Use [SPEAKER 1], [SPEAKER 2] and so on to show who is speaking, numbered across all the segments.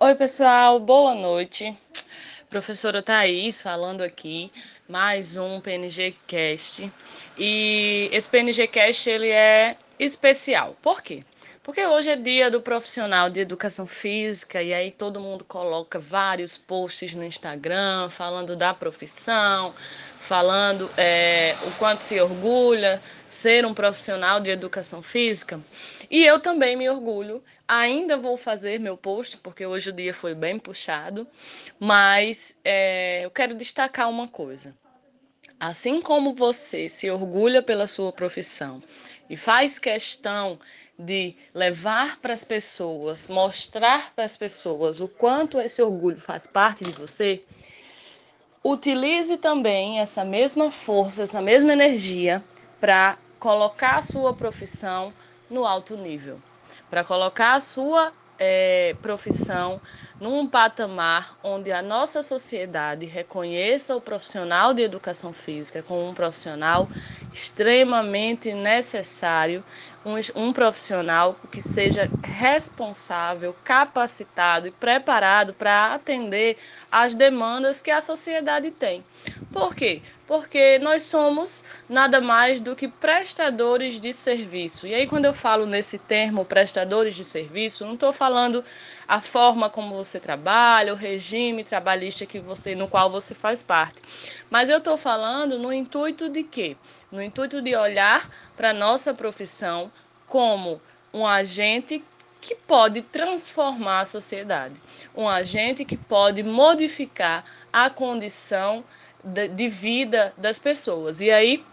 [SPEAKER 1] Oi, pessoal, boa noite. Professora Thaís falando aqui, mais um PNG Cast. E esse PNG Cast ele é especial. Por quê? Porque hoje é dia do profissional de educação física e aí todo mundo coloca vários posts no Instagram falando da profissão, falando é, o quanto se orgulha ser um profissional de educação física. E eu também me orgulho. Ainda vou fazer meu post, porque hoje o dia foi bem puxado, mas é, eu quero destacar uma coisa. Assim como você se orgulha pela sua profissão e faz questão de levar para as pessoas, mostrar para as pessoas o quanto esse orgulho faz parte de você, utilize também essa mesma força, essa mesma energia para colocar a sua profissão no alto nível, para colocar a sua é, profissão num patamar onde a nossa sociedade reconheça o profissional de educação física como um profissional extremamente necessário, um, um profissional que seja responsável, capacitado e preparado para atender às demandas que a sociedade tem. Por quê? Porque nós somos nada mais do que prestadores de serviço. E aí, quando eu falo nesse termo prestadores de serviço, não estou falando a forma como você trabalha, o regime trabalhista que você, no qual você faz parte. Mas eu estou falando no intuito de quê? No intuito de olhar para a nossa profissão como um agente que pode transformar a sociedade, um agente que pode modificar a condição de vida das pessoas. E aí,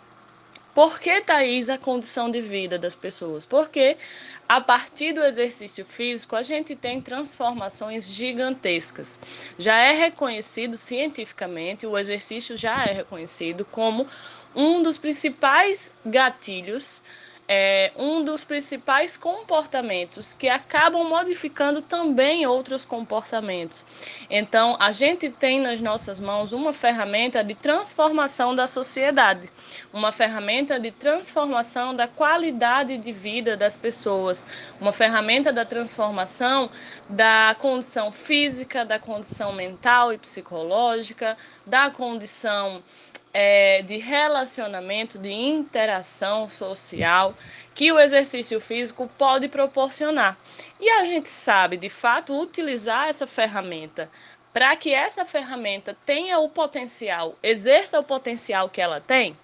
[SPEAKER 1] por que, Thaís, a condição de vida das pessoas? Porque a partir do exercício físico, a gente tem transformações gigantescas. Já é reconhecido cientificamente, o exercício já é reconhecido como um dos principais gatilhos é um dos principais comportamentos que acabam modificando também outros comportamentos. Então, a gente tem nas nossas mãos uma ferramenta de transformação da sociedade, uma ferramenta de transformação da qualidade de vida das pessoas, uma ferramenta da transformação da condição física, da condição mental e psicológica, da condição é, de relacionamento, de interação social que o exercício físico pode proporcionar. E a gente sabe, de fato, utilizar essa ferramenta para que essa ferramenta tenha o potencial, exerça o potencial que ela tem.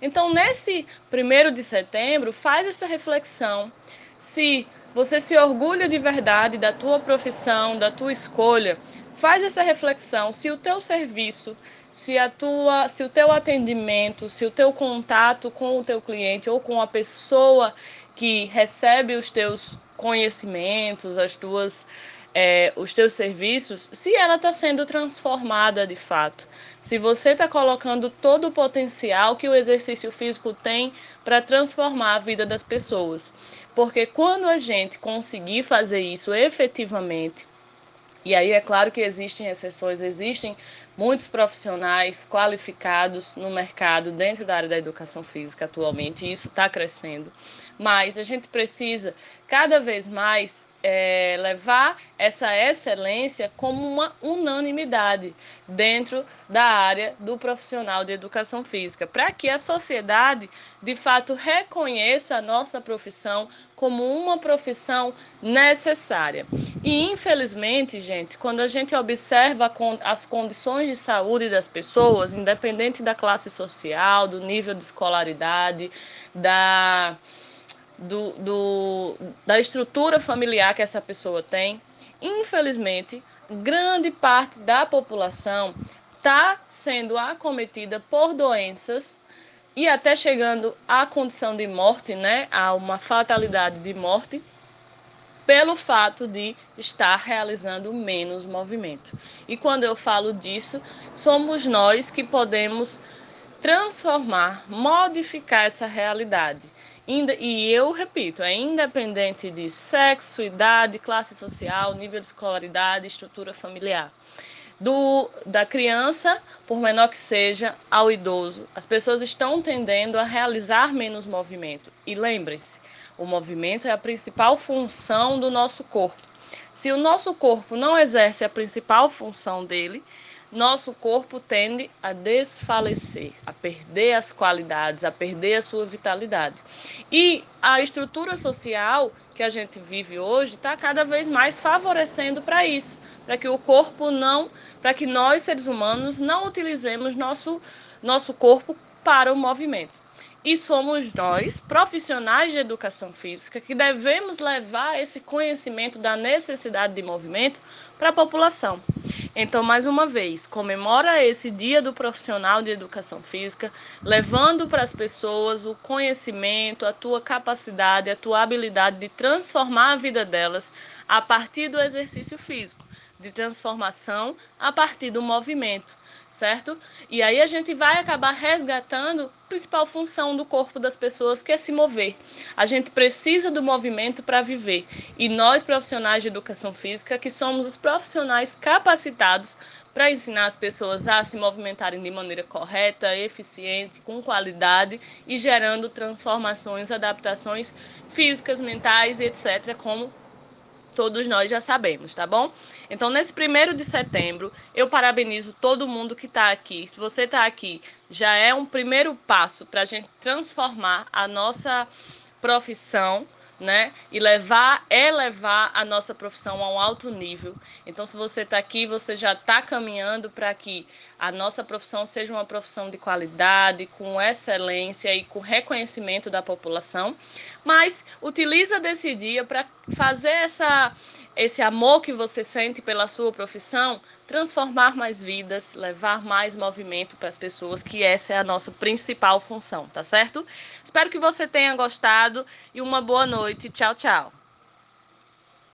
[SPEAKER 1] Então, nesse primeiro de setembro, faz essa reflexão. Se você se orgulha de verdade da tua profissão, da tua escolha, faz essa reflexão. Se o teu serviço, se a tua, se o teu atendimento, se o teu contato com o teu cliente ou com a pessoa que recebe os teus conhecimentos, as tuas é, os teus serviços, se ela está sendo transformada de fato, se você está colocando todo o potencial que o exercício físico tem para transformar a vida das pessoas. Porque quando a gente conseguir fazer isso efetivamente, e aí é claro que existem exceções, existem muitos profissionais qualificados no mercado dentro da área da educação física atualmente, e isso está crescendo. Mas a gente precisa cada vez mais é, levar essa excelência como uma unanimidade dentro da área do profissional de educação física, para que a sociedade de fato reconheça a nossa profissão como uma profissão necessária. E infelizmente, gente, quando a gente observa as condições de saúde das pessoas, independente da classe social, do nível de escolaridade, da do, do, da estrutura familiar que essa pessoa tem, infelizmente, grande parte da população está sendo acometida por doenças e até chegando à condição de morte, né, a uma fatalidade de morte, pelo fato de estar realizando menos movimento. E quando eu falo disso, somos nós que podemos transformar, modificar essa realidade. E eu repito, é independente de sexo, idade, classe social, nível de escolaridade, estrutura familiar. Do, da criança, por menor que seja, ao idoso, as pessoas estão tendendo a realizar menos movimento. E lembrem-se, o movimento é a principal função do nosso corpo. Se o nosso corpo não exerce a principal função dele, nosso corpo tende a desfalecer, a perder as qualidades, a perder a sua vitalidade. E a estrutura social que a gente vive hoje está cada vez mais favorecendo para isso, para que o corpo não, para que nós seres humanos não utilizemos nosso nosso corpo para o movimento. E somos nós, profissionais de educação física, que devemos levar esse conhecimento da necessidade de movimento para a população. Então, mais uma vez, comemora esse Dia do Profissional de Educação Física, levando para as pessoas o conhecimento, a tua capacidade, a tua habilidade de transformar a vida delas a partir do exercício físico, de transformação a partir do movimento certo? E aí a gente vai acabar resgatando a principal função do corpo das pessoas, que é se mover. A gente precisa do movimento para viver. E nós, profissionais de educação física, que somos os profissionais capacitados para ensinar as pessoas a se movimentarem de maneira correta, eficiente, com qualidade e gerando transformações, adaptações físicas, mentais, etc., como todos nós já sabemos, tá bom? Então, nesse primeiro de setembro, eu parabenizo todo mundo que está aqui. Se você está aqui, já é um primeiro passo para a gente transformar a nossa profissão né? E levar, elevar a nossa profissão a um alto nível. Então, se você está aqui, você já está caminhando para que a nossa profissão seja uma profissão de qualidade, com excelência e com reconhecimento da população. Mas utiliza desse dia para fazer essa esse amor que você sente pela sua profissão, transformar mais vidas, levar mais movimento para as pessoas, que essa é a nossa principal função, tá certo? Espero que você tenha gostado e uma boa noite. Tchau, tchau.